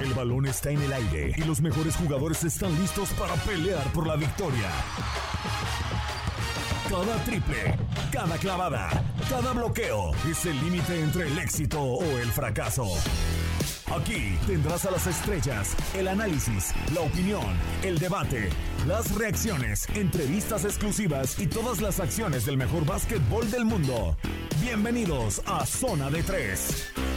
El balón está en el aire y los mejores jugadores están listos para pelear por la victoria. Cada triple, cada clavada, cada bloqueo es el límite entre el éxito o el fracaso. Aquí tendrás a las estrellas, el análisis, la opinión, el debate, las reacciones, entrevistas exclusivas y todas las acciones del mejor básquetbol del mundo. Bienvenidos a Zona de 3.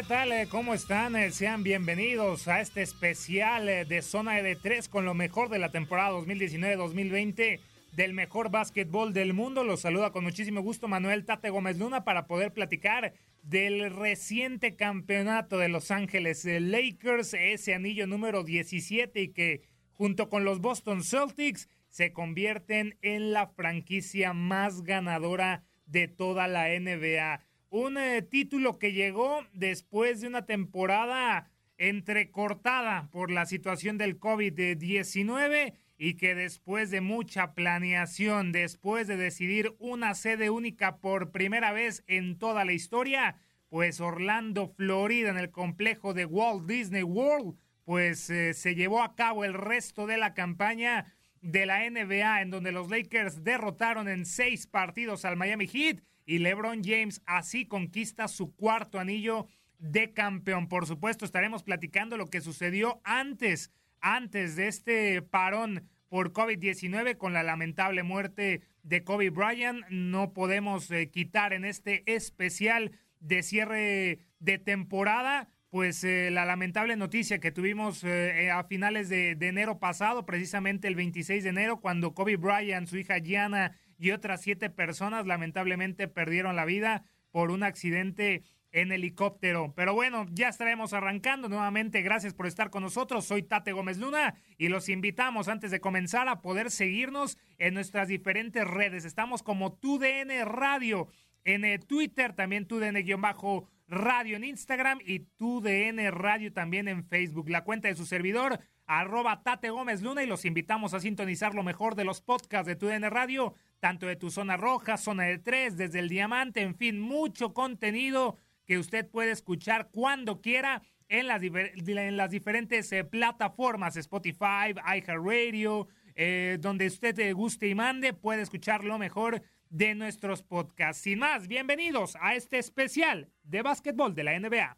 ¿Qué tal? Eh, ¿Cómo están? Eh, Sean bienvenidos a este especial eh, de Zona de 3 con lo mejor de la temporada 2019-2020 del mejor básquetbol del mundo. Los saluda con muchísimo gusto Manuel Tate Gómez Luna para poder platicar del reciente campeonato de Los Ángeles Lakers, ese anillo número 17 y que junto con los Boston Celtics se convierten en la franquicia más ganadora de toda la NBA un eh, título que llegó después de una temporada entrecortada por la situación del COVID-19 y que después de mucha planeación, después de decidir una sede única por primera vez en toda la historia, pues Orlando, Florida, en el complejo de Walt Disney World, pues eh, se llevó a cabo el resto de la campaña de la NBA, en donde los Lakers derrotaron en seis partidos al Miami Heat y LeBron James así conquista su cuarto anillo de campeón. Por supuesto, estaremos platicando lo que sucedió antes, antes de este parón por COVID-19 con la lamentable muerte de Kobe Bryant. No podemos eh, quitar en este especial de cierre de temporada pues eh, la lamentable noticia que tuvimos eh, a finales de, de, enero pasado, precisamente el 26 de enero, cuando Kobe Bryant, su hija Gianna y otras siete personas lamentablemente perdieron la vida por un accidente en helicóptero. Pero bueno, ya estaremos arrancando nuevamente. Gracias por estar con nosotros. Soy Tate Gómez Luna y los invitamos antes de comenzar a poder seguirnos en nuestras diferentes redes. Estamos como TUDN Radio en eh, Twitter, también TUDN-radio en Instagram y TUDN Radio también en Facebook. La cuenta de su servidor, arroba Tate Gómez Luna y los invitamos a sintonizar lo mejor de los podcasts de TUDN Radio tanto de tu zona roja, zona de tres, desde el diamante, en fin, mucho contenido que usted puede escuchar cuando quiera en las, en las diferentes eh, plataformas, Spotify, iHeartRadio, eh, donde usted te guste y mande, puede escuchar lo mejor de nuestros podcasts. Sin más, bienvenidos a este especial de básquetbol de la NBA.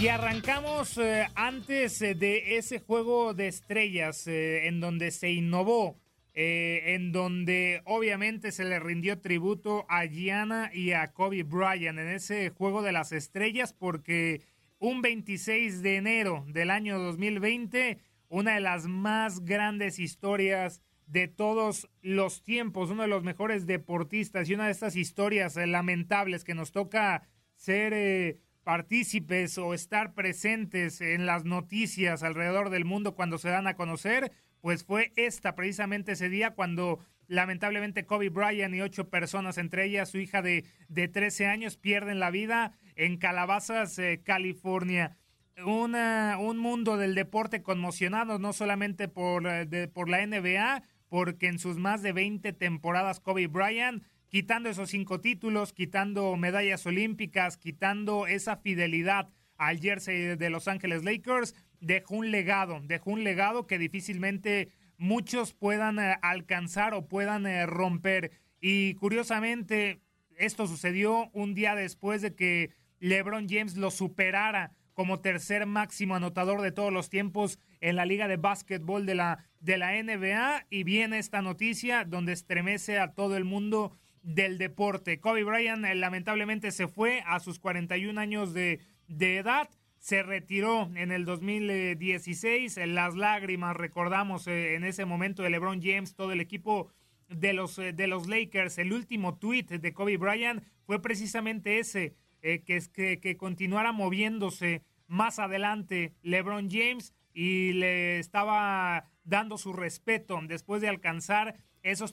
Y arrancamos eh, antes eh, de ese juego de estrellas eh, en donde se innovó en donde obviamente se le rindió tributo a Gianna y a Kobe Bryant en ese juego de las estrellas, porque un 26 de enero del año 2020, una de las más grandes historias de todos los tiempos, uno de los mejores deportistas y una de estas historias lamentables que nos toca ser partícipes o estar presentes en las noticias alrededor del mundo cuando se dan a conocer, pues fue esta precisamente ese día cuando lamentablemente Kobe Bryant y ocho personas, entre ellas su hija de, de 13 años, pierden la vida en Calabazas, eh, California. Un mundo del deporte conmocionado, no solamente por, por la NBA, porque en sus más de 20 temporadas Kobe Bryant, quitando esos cinco títulos, quitando medallas olímpicas, quitando esa fidelidad al jersey de Los Ángeles Lakers, dejó un legado, dejó un legado que difícilmente muchos puedan eh, alcanzar o puedan eh, romper. Y curiosamente, esto sucedió un día después de que LeBron James lo superara como tercer máximo anotador de todos los tiempos en la Liga de Básquetbol de la, de la NBA. Y viene esta noticia donde estremece a todo el mundo del deporte. Kobe Bryant eh, lamentablemente se fue a sus 41 años de, de edad. Se retiró en el 2016. Las lágrimas, recordamos eh, en ese momento de LeBron James, todo el equipo de los, eh, de los Lakers. El último tweet de Kobe Bryant fue precisamente ese, que, que, que continuara moviéndose más adelante LeBron James y le estaba dando su respeto después de alcanzar esos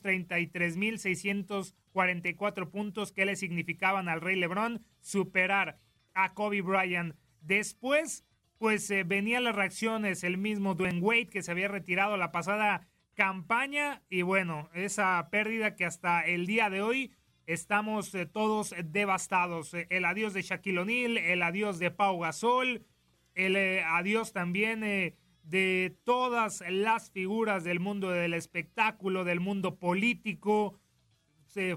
33.644 puntos que le significaban al Rey LeBron superar a Kobe Bryant. Después, pues eh, venían las reacciones, el mismo Dwayne Wade que se había retirado la pasada campaña y bueno, esa pérdida que hasta el día de hoy estamos eh, todos devastados. Eh, el adiós de Shaquille O'Neal, el adiós de Pau Gasol, el eh, adiós también de todas las figuras del mundo del espectáculo, del mundo político.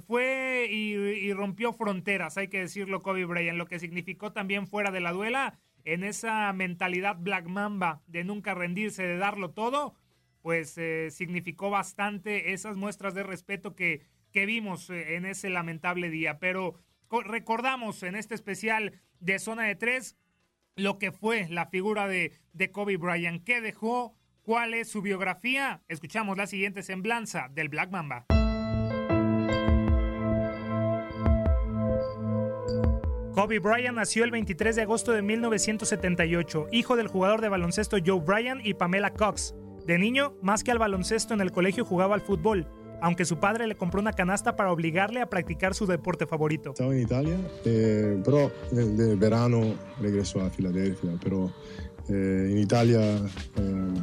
Fue y, rompió fronteras, hay que decirlo, Kobe Bryant, lo que significó también fuera de la duela, en esa mentalidad Black Mamba de nunca rendirse, de darlo todo, pues significó bastante esas muestras de respeto que que vimos eh, en ese lamentable día. Pero recordamos en este especial de Zona de Tres lo que fue la figura de, de Kobe Bryant, qué dejó, cuál es su biografía. Escuchamos la siguiente semblanza del Black Mamba. Kobe Bryant nació el 23 de agosto de 1978, hijo del jugador de baloncesto Joe Bryant y Pamela Cox. De niño, más que al baloncesto en el colegio jugaba al fútbol aunque su padre le compró una canasta para obligarle a practicar su deporte favorito. Estaba en Italia, eh, pero de verano regresó a Filadelfia, pero eh, en Italia eh,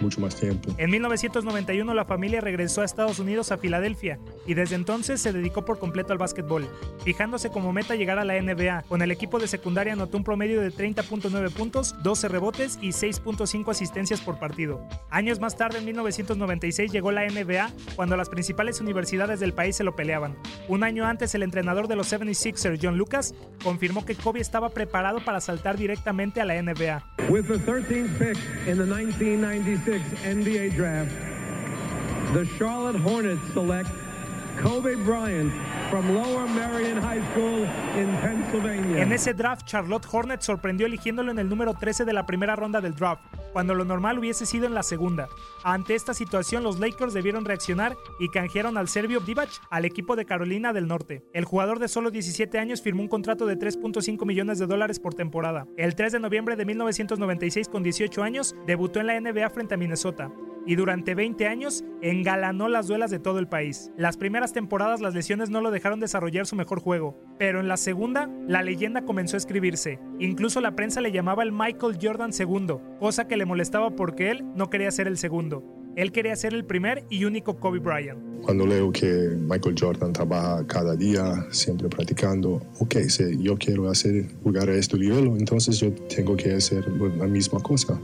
mucho más tiempo. En 1991 la familia regresó a Estados Unidos a Filadelfia y desde entonces se dedicó por completo al básquetbol, fijándose como meta llegar a la NBA. Con el equipo de secundaria anotó un promedio de 30.9 puntos, 12 rebotes y 6.5 asistencias por partido. Años más tarde, en 1996, llegó la NBA cuando las principales universidades del país se lo peleaban. Un año antes, el entrenador de los 76ers, John Lucas, confirmó que Kobe estaba preparado para saltar directamente a la NBA. With the 13th pick in the 1996 NBA draft, the Charlotte Hornets select Kobe Bryant from Lower Merion High School in Pennsylvania. En ese draft, Charlotte Hornets sorprendió eligiéndolo en el número 13 de la primera ronda del draft, cuando lo normal hubiese sido en la segunda. Ante esta situación, los Lakers debieron reaccionar y canjearon al serbio Divac al equipo de Carolina del Norte. El jugador de solo 17 años firmó un contrato de 3.5 millones de dólares por temporada. El 3 de noviembre de 1996, con 18 años, debutó en la NBA frente a Minnesota y durante 20 años engalanó las duelas de todo el país. Las primeras temporadas las lesiones no lo dejaron desarrollar su mejor juego, pero en la segunda la leyenda comenzó a escribirse. Incluso la prensa le llamaba el Michael Jordan segundo, cosa que le molestaba porque él no quería ser el segundo. Él quería ser el primer y único Kobe Bryant. Cuando leo que Michael Jordan trabaja cada día, siempre practicando, ok, si yo quiero hacer jugar a este nivel, entonces yo tengo que hacer la misma cosa.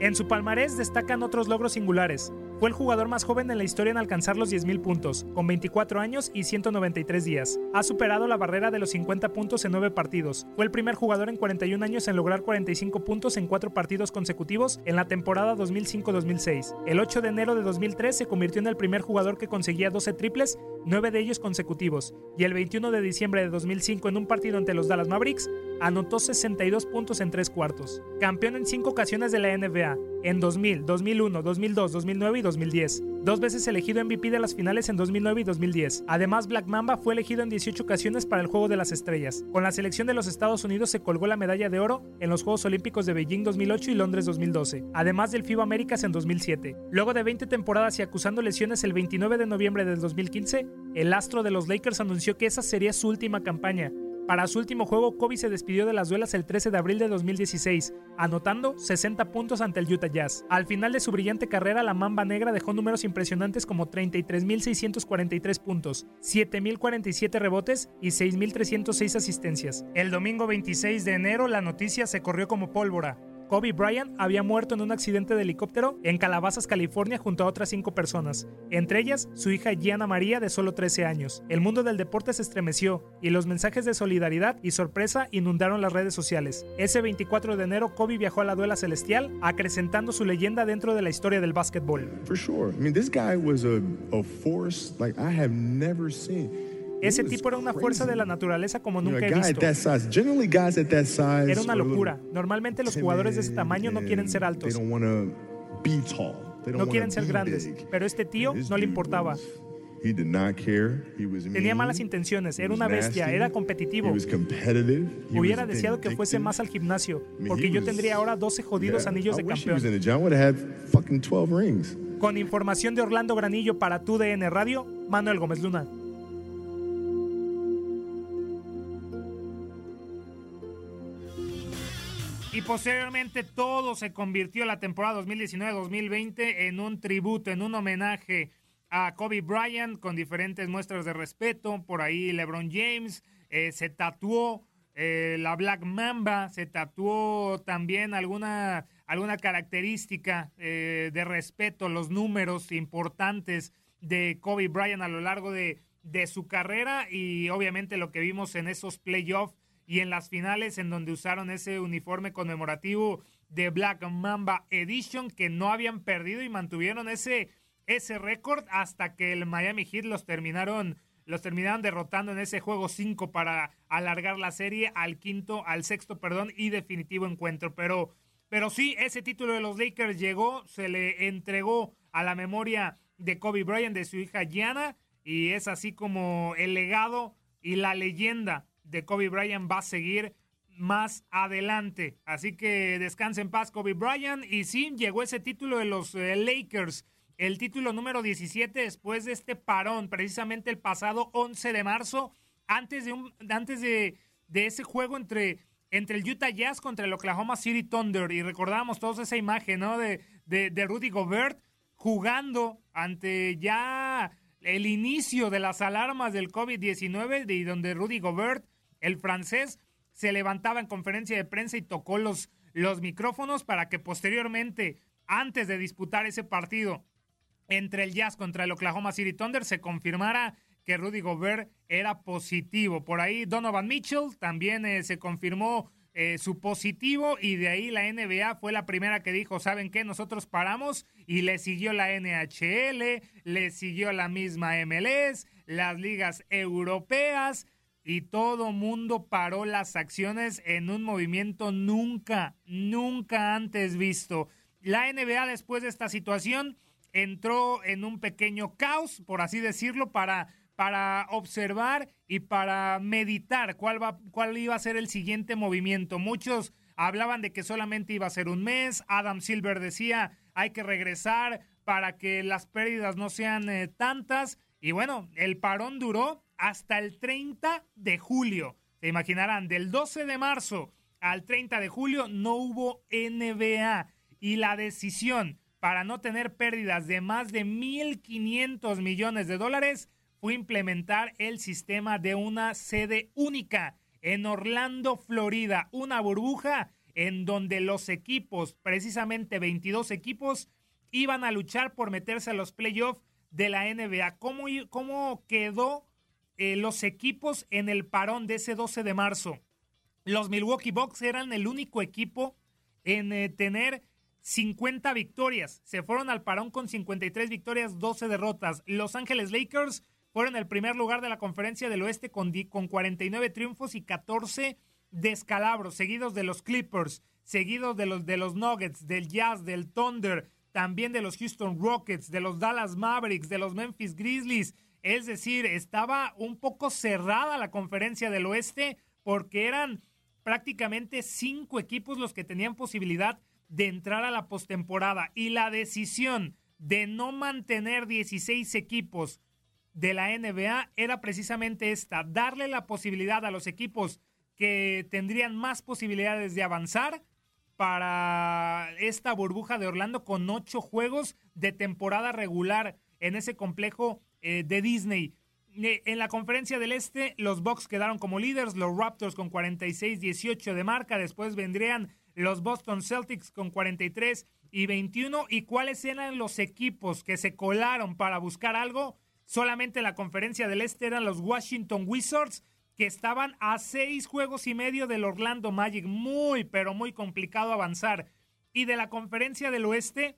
En su palmarés destacan otros logros singulares, Fue el jugador más joven en la historia en alcanzar los 10.000 puntos, con 24 años y 193 días. Ha superado la barrera de los 50 puntos en 9 partidos. Fue el primer jugador en 41 años en lograr 45 puntos en 4 partidos consecutivos en la temporada 2005-2006. El 8 de enero de 2003 se convirtió en el primer jugador que conseguía 12 triples, 9 de ellos consecutivos. Y el 21 de diciembre de 2005 en un partido ante los Dallas Mavericks, anotó 62 puntos en 3 cuartos. Campeón en 5 ocasiones de la NBA, en 2000, 2001, 2002, 2009 y 2010. Dos veces elegido MVP de las finales en 2009 y 2010. Además, Black Mamba fue elegido en 18 ocasiones para el Juego de las Estrellas. Con la selección de los Estados Unidos se colgó la medalla de oro en los Juegos Olímpicos de Beijing 2008 y Londres 2012, además del FIBA Américas en 2007. Luego de 20 temporadas y acusando lesiones el 29 de noviembre del 2015, el astro de los Lakers anunció que esa sería su última campaña para su último juego, Kobe se despidió de las duelas el 13 de abril de 2016, anotando 60 puntos ante el Utah Jazz. Al final de su brillante carrera, la Mamba Negra dejó números impresionantes como 33.643 puntos, 7.047 rebotes y 6.306 asistencias. El domingo 26 de enero, la noticia se corrió como pólvora. Kobe Bryant había muerto en un accidente de helicóptero en Calabazas, California, junto a otras cinco personas, entre ellas su hija Gianna María de solo 13 años. El mundo del deporte se estremeció y los mensajes de solidaridad y sorpresa inundaron las redes sociales. Ese 24 de enero, Kobe viajó a la duela celestial, acrecentando su leyenda dentro de la historia del básquetbol. For sure. I mean, this guy was a, a force like. Ese tipo era una fuerza de la naturaleza como nunca he visto. Era una locura. Normalmente los jugadores de ese tamaño no quieren ser altos, no quieren ser grandes, pero este tío no le importaba. was- He did not care. He was Tenía malas intenciones, era una bestia, era competitivo. Hubiera deseado que fuese más al gimnasio, porque yo tendría ahora 12 jodidos anillos de campeón. in the gym. I would have had fucking 12 rings. Con información de Orlando Granillo para tu DN Radio, Manuel Gómez Luna. Y posteriormente todo se convirtió la temporada 2019-2020 en un tributo, en un homenaje a Kobe Bryant con diferentes muestras de respeto. Por ahí LeBron James eh, se tatuó eh, la Black Mamba, se tatuó también alguna, alguna característica eh, de respeto, los números importantes de Kobe Bryant a lo largo de, de su carrera y obviamente lo que vimos en esos playoffs y en las finales en donde usaron ese uniforme conmemorativo de Black Mamba Edition que no habían perdido y mantuvieron ese, ese récord hasta que el Miami Heat los terminaron los terminaron derrotando en ese juego 5 para alargar la serie al quinto, al sexto, perdón, y definitivo encuentro. Pero, pero sí, ese título de los Lakers llegó, se le entregó a la memoria de Kobe Bryant, de su hija Gianna, y es así como el legado y la leyenda de Kobe Bryant va a seguir más adelante. Así que descanse en paz Kobe Bryant. Y sí, llegó ese título de los eh, Lakers, el título número 17 después de este parón, precisamente el pasado 11 de marzo, antes de, un, antes de, de ese juego entre, entre el Utah Jazz contra el Oklahoma City Thunder. Y recordábamos todos esa imagen, ¿no? De, de, de Rudy Gobert jugando ante ya el inicio de las alarmas del COVID-19 y donde Rudy Gobert, el francés, se levantaba en conferencia de prensa y tocó los, los micrófonos para que posteriormente, antes de disputar ese partido entre el Jazz contra el Oklahoma City Thunder, se confirmara que Rudy Gobert era positivo. Por ahí Donovan Mitchell también eh, se confirmó eh, su positivo y de ahí la NBA fue la primera que dijo, ¿saben qué? Nosotros paramos y le siguió la NHL, le siguió la misma MLS, las ligas europeas y todo mundo paró las acciones en un movimiento nunca, nunca antes visto. La NBA después de esta situación entró en un pequeño caos, por así decirlo, para, para observar y para meditar cuál, va, cuál iba a ser el siguiente movimiento. Muchos hablaban de que solamente iba a ser un mes. Adam Silver decía hay que regresar para que las pérdidas no sean eh, tantas. Y bueno, el parón duró hasta el 30 de julio. Se imaginarán, del 12 de marzo al 30 de julio no hubo NBA. Y la decisión para no tener pérdidas de más de 1.500 millones de dólares fue implementar el sistema de una sede única en Orlando, Florida, una burbuja en donde los equipos, precisamente 22 equipos, iban a luchar por meterse a los playoffs de la NBA. ¿Cómo, cómo quedó eh, los equipos en el parón de ese 12 de marzo? Los Milwaukee Bucks eran el único equipo en eh, tener 50 victorias. Se fueron al parón con 53 victorias, 12 derrotas. Los Ángeles Lakers fueron el primer lugar de la conferencia del oeste con, con 49 triunfos y 14 descalabros, seguidos de los Clippers, seguidos de los, de los Nuggets, del Jazz, del Thunder, también de los Houston Rockets, de los Dallas Mavericks, de los Memphis Grizzlies. Es decir, estaba un poco cerrada la conferencia del oeste porque eran prácticamente cinco equipos los que tenían posibilidad de entrar a la postemporada. Y la decisión de no mantener 16 equipos de la NBA era precisamente esta, darle la posibilidad a los equipos que tendrían más posibilidades de avanzar para esta burbuja de Orlando con ocho juegos de temporada regular en ese complejo eh, de Disney. Eh, en la conferencia del Este, los Bucks quedaron como líderes, los Raptors con 46-18 de marca, después vendrían los Boston Celtics con 43 y 21. ¿Y cuáles eran los equipos que se colaron para buscar algo? Solamente en la conferencia del Este eran los Washington Wizards, que estaban a seis juegos y medio del Orlando Magic. Muy, pero muy complicado avanzar. Y de la conferencia del Oeste,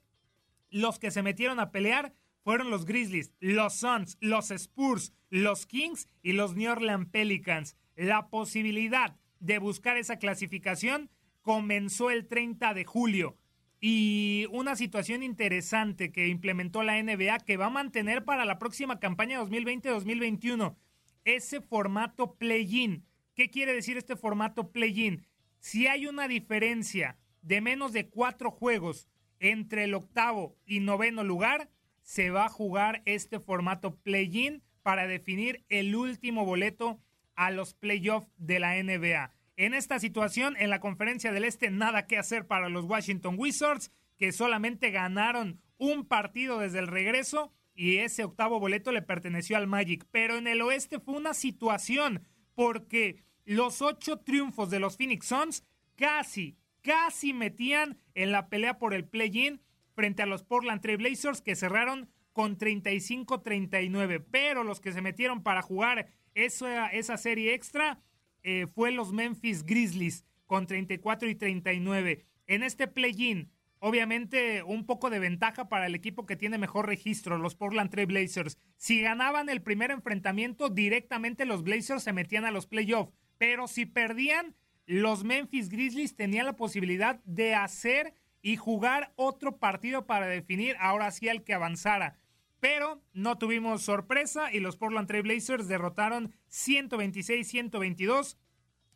los que se metieron a pelear fueron los Grizzlies, los Suns, los Spurs, los Kings y los New Orleans Pelicans. La posibilidad de buscar esa clasificación comenzó el 30 de julio. Y una situación interesante que implementó la NBA que va a mantener para la próxima campaña 2020-2021, ese formato play-in. ¿Qué quiere decir este formato play-in? Si hay una diferencia de menos de cuatro juegos entre el octavo y noveno lugar, se va a jugar este formato play-in para definir el último boleto a los playoffs de la NBA. En esta situación, en la conferencia del Este, nada que hacer para los Washington Wizards, que solamente ganaron un partido desde el regreso y ese octavo boleto le perteneció al Magic. Pero en el oeste fue una situación porque los ocho triunfos de los Phoenix Suns casi, casi metían en la pelea por el play-in frente a los Portland Trail Blazers que cerraron con 35-39. Pero los que se metieron para jugar esa, esa serie extra eh, fue los Memphis Grizzlies con 34 y 39. En este play-in, obviamente un poco de ventaja para el equipo que tiene mejor registro, los Portland Trail Blazers. Si ganaban el primer enfrentamiento, directamente los Blazers se metían a los playoffs. Pero si perdían, los Memphis Grizzlies tenían la posibilidad de hacer y jugar otro partido para definir ahora sí al que avanzara. Pero no tuvimos sorpresa y los Portland Trail Blazers derrotaron 126-122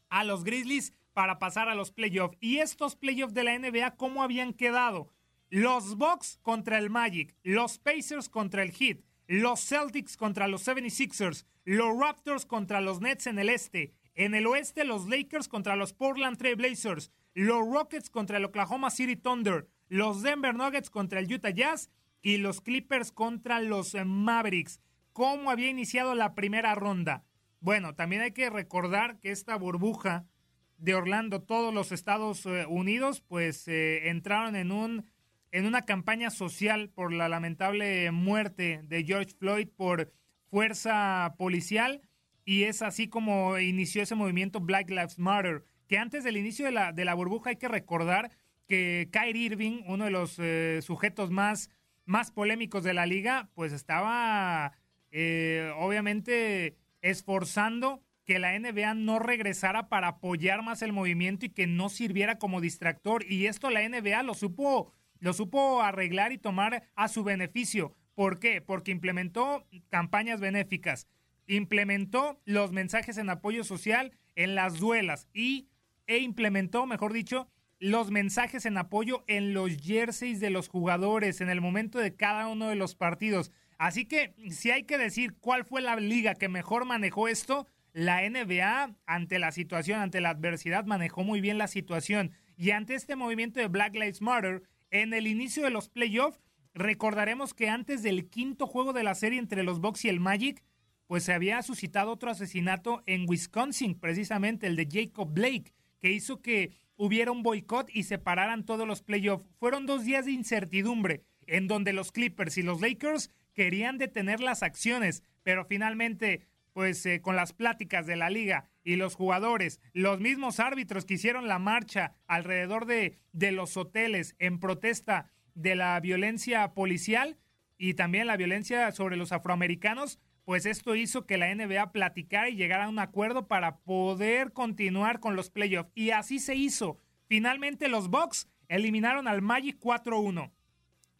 a los Grizzlies para pasar a los playoffs. ¿Y estos playoffs de la NBA cómo habían quedado? Los Bucks contra el Magic, los Pacers contra el Heat, los Celtics contra los 76ers, los Raptors contra los Nets en el este, en el oeste los Lakers contra los Portland Trail Blazers, los Rockets contra el Oklahoma City Thunder, los Denver Nuggets contra el Utah Jazz y los Clippers contra los Mavericks. ¿Cómo había iniciado la primera ronda? Bueno, también hay que recordar que esta burbuja de Orlando, todos los Estados eh, Unidos, pues eh, entraron en un en una campaña social por la lamentable muerte de George Floyd por fuerza policial y es así como inició ese movimiento Black Lives Matter, que antes del inicio de la, de la burbuja hay que recordar que Kyrie Irving, uno de los eh, sujetos más más polémicos de la liga, pues estaba eh, obviamente esforzando que la NBA no regresara para apoyar más el movimiento y que no sirviera como distractor. Y esto la NBA lo supo, lo supo arreglar y tomar a su beneficio. ¿Por qué? Porque implementó campañas benéficas, implementó los mensajes en apoyo social en las duelas y e implementó, mejor dicho, los mensajes en apoyo en los jerseys de los jugadores en el momento de cada uno de los partidos. Así que si hay que decir cuál fue la liga que mejor manejó esto, la NBA ante la situación, ante la adversidad, manejó muy bien la situación. Y ante este movimiento de Black Lives Matter, en el inicio de los playoffs, recordaremos que antes del quinto juego de la serie entre los Bucks y el Magic, pues se había suscitado otro asesinato en Wisconsin, precisamente el de Jacob Blake, que hizo que hubiera un boicot y se pararan todos los playoffs. Fueron dos días de incertidumbre. en donde los Clippers y los Lakers querían detener las acciones, pero finalmente, pues eh, con las pláticas de la liga y los jugadores, los mismos árbitros que hicieron la marcha alrededor de, de los hoteles en protesta de la violencia policial y también la violencia sobre los afroamericanos, pues esto hizo que la NBA platicara y llegara a un acuerdo para poder continuar con los playoffs. Y así se hizo. Finalmente los Bucks eliminaron al Magic 4-1.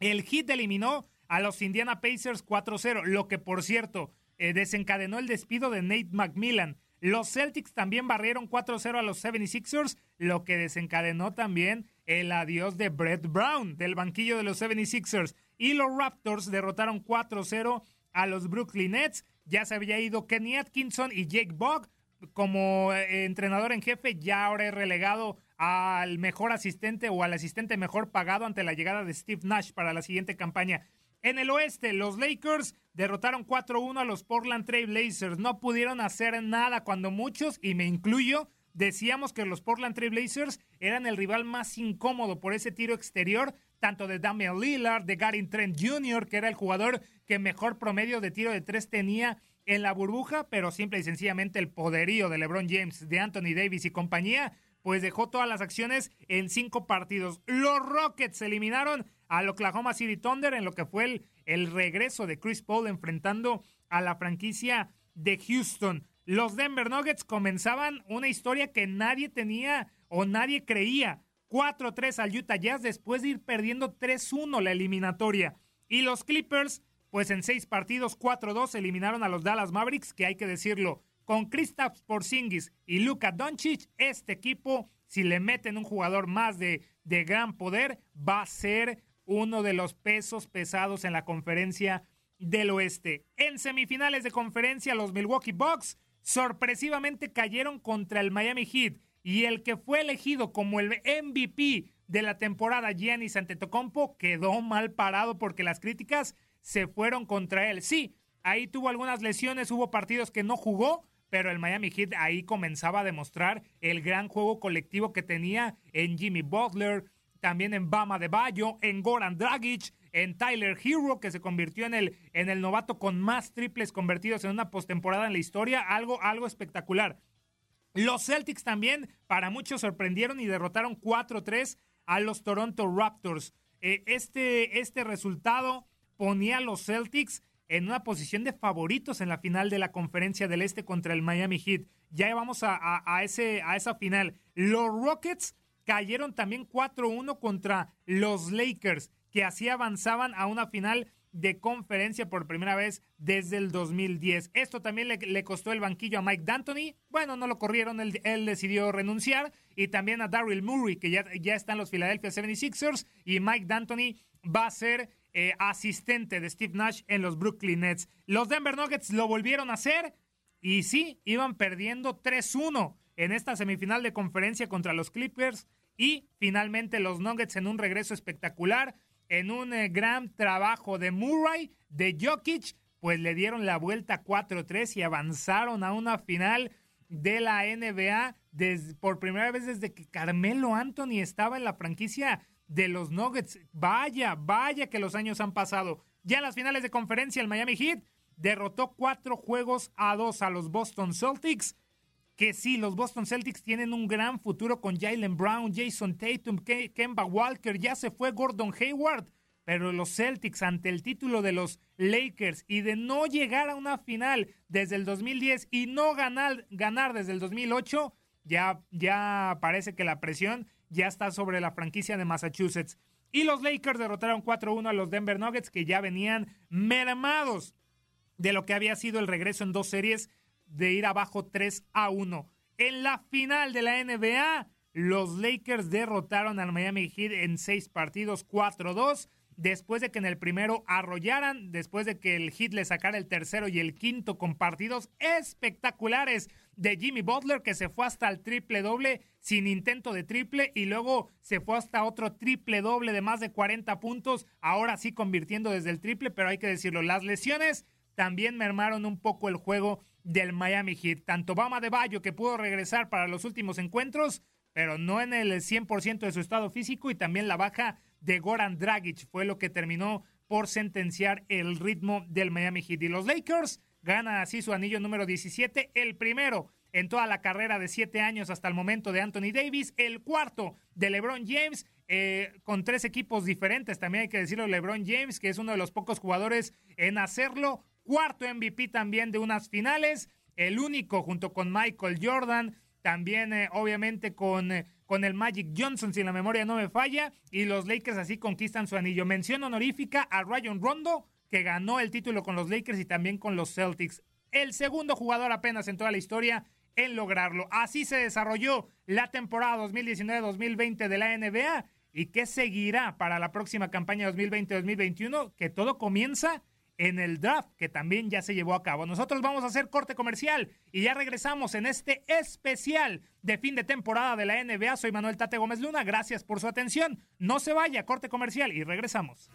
El Heat eliminó a los Indiana Pacers 4-0, lo que por cierto eh, desencadenó el despido de Nate McMillan. Los Celtics también barrieron 4-0 a los 76ers, lo que desencadenó también el adiós de Brett Brown del banquillo de los 76ers. Y los Raptors derrotaron 4-0 a los Brooklyn Nets. Ya se había ido Kenny Atkinson y Jake Bogg como eh, entrenador en jefe, ya ahora es relegado al mejor asistente o al asistente mejor pagado ante la llegada de Steve Nash para la siguiente campaña. En el oeste, los Lakers derrotaron 4-1 a los Portland Trail Blazers. No pudieron hacer nada cuando muchos, y me incluyo, decíamos que los Portland Trail Blazers eran el rival más incómodo por ese tiro exterior, tanto de Damian Lillard, de Gary Trent Jr., que era el jugador que mejor promedio de tiro de tres tenía en la burbuja, pero simple y sencillamente el poderío de LeBron James, de Anthony Davis y compañía, pues dejó todas las acciones en cinco partidos. Los Rockets eliminaron al Oklahoma City Thunder en lo que fue el, el regreso de Chris Paul enfrentando a la franquicia de Houston. Los Denver Nuggets comenzaban una historia que nadie tenía o nadie creía. 4-3 al Utah Jazz después de ir perdiendo 3-1 la eliminatoria. Y los Clippers, pues en seis partidos, 4-2 eliminaron a los Dallas Mavericks, que hay que decirlo, con Kristaps Porzingis y Luka Doncic, este equipo, si le meten un jugador más de, de gran poder, va a ser uno de los pesos pesados en la conferencia del oeste. En semifinales de conferencia, los Milwaukee Bucks sorpresivamente cayeron contra el Miami Heat y el que fue elegido como el MVP de la temporada, Giannis Antetokounmpo, quedó mal parado porque las críticas se fueron contra él. Sí, ahí tuvo algunas lesiones, hubo partidos que no jugó, pero el Miami Heat ahí comenzaba a demostrar el gran juego colectivo que tenía en Jimmy Butler, también en Bama de Bayo, en Goran Dragic, en Tyler Hero, que se convirtió en el, en el novato con más triples convertidos en una postemporada en la historia, algo, algo espectacular. Los Celtics también, para muchos, sorprendieron y derrotaron 4-3 a los Toronto Raptors. Eh, este, este resultado ponía a los Celtics en una posición de favoritos en la final de la conferencia del Este contra el Miami Heat. Ya vamos a, ese, a esa final. Los Rockets cayeron también 4-1 contra los Lakers, que así avanzaban a una final de conferencia por primera vez desde el 2010. Esto también le, costó el banquillo a Mike D'Antoni. Bueno, no lo corrieron, él, decidió renunciar. Y también a Daryl Murray, que ya, ya están los Philadelphia 76ers. Y Mike D'Antoni va a ser eh, asistente de Steve Nash en los Brooklyn Nets. Los Denver Nuggets lo volvieron a hacer y sí, iban perdiendo 3-1 en esta semifinal de conferencia contra los Clippers y finalmente los Nuggets en un regreso espectacular, en un eh, gran trabajo de Murray, de Jokic, pues le dieron la vuelta 4-3 y avanzaron a una final de la NBA por primera vez desde que Carmelo Anthony estaba en la franquicia de los Nuggets. Vaya, vaya que los años han pasado. Ya en las finales de conferencia, el Miami Heat derrotó cuatro juegos a dos a los Boston Celtics. Que sí, los Boston Celtics tienen un gran futuro con Jalen Brown, Jason Tatum, Kemba Walker, ya se fue Gordon Hayward. Pero los Celtics ante el título de los Lakers y de no llegar a una final desde el 2010 y no ganar, ganar desde el 2008, ya, ya parece que la presión ya está sobre la franquicia de Massachusetts. Y los Lakers derrotaron 4-1 a los Denver Nuggets que ya venían mermados de lo que había sido el regreso en dos series de ir abajo 3 a 1. En la final de la NBA, los Lakers derrotaron al Miami Heat en seis partidos 4-2 después de que en el primero arrollaran, después de que el Heat le sacara el tercero y el quinto con partidos espectaculares de Jimmy Butler que se fue hasta el triple doble sin intento de triple y luego se fue hasta otro triple doble de más de 40 puntos, ahora sí convirtiendo desde el triple, pero hay que decirlo, las lesiones también mermaron un poco el juego del Miami Heat. Tanto Bama de Bayo que pudo regresar para los últimos encuentros, pero no en el 100% de su estado físico y también la baja de Goran Dragic fue lo que terminó por sentenciar el ritmo del Miami Heat. Y los Lakers ganan así su anillo número 17, el primero en toda la carrera de siete años hasta el momento de Anthony Davis, el cuarto de LeBron James, eh, con tres equipos diferentes, también hay que decirlo, LeBron James, que es uno de los pocos jugadores en hacerlo, cuarto MVP también de unas finales, el único junto con Michael Jordan, también eh, obviamente con, eh, con el Magic Johnson, si la memoria no me falla, y los Lakers así conquistan su anillo. Mención honorífica a Ryan Rondo, que ganó el título con los Lakers y también con los Celtics. El segundo jugador apenas en toda la historia en lograrlo. Así se desarrolló la temporada 2019-2020 de la NBA. ¿Y qué seguirá para la próxima campaña 2020-2021? Que todo comienza en el draft, que también ya se llevó a cabo. Nosotros vamos a hacer corte comercial y ya regresamos en este especial de fin de temporada de la NBA. Soy Manuel Tate Gómez Luna, gracias por su atención. No se vaya, corte comercial y regresamos.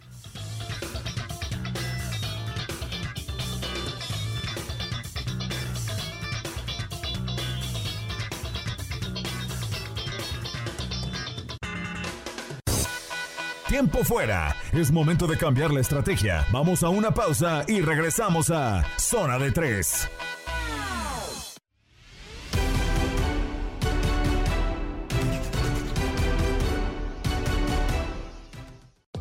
Tiempo fuera. Es momento de cambiar la estrategia. Vamos a una pausa y regresamos a Zona de 3.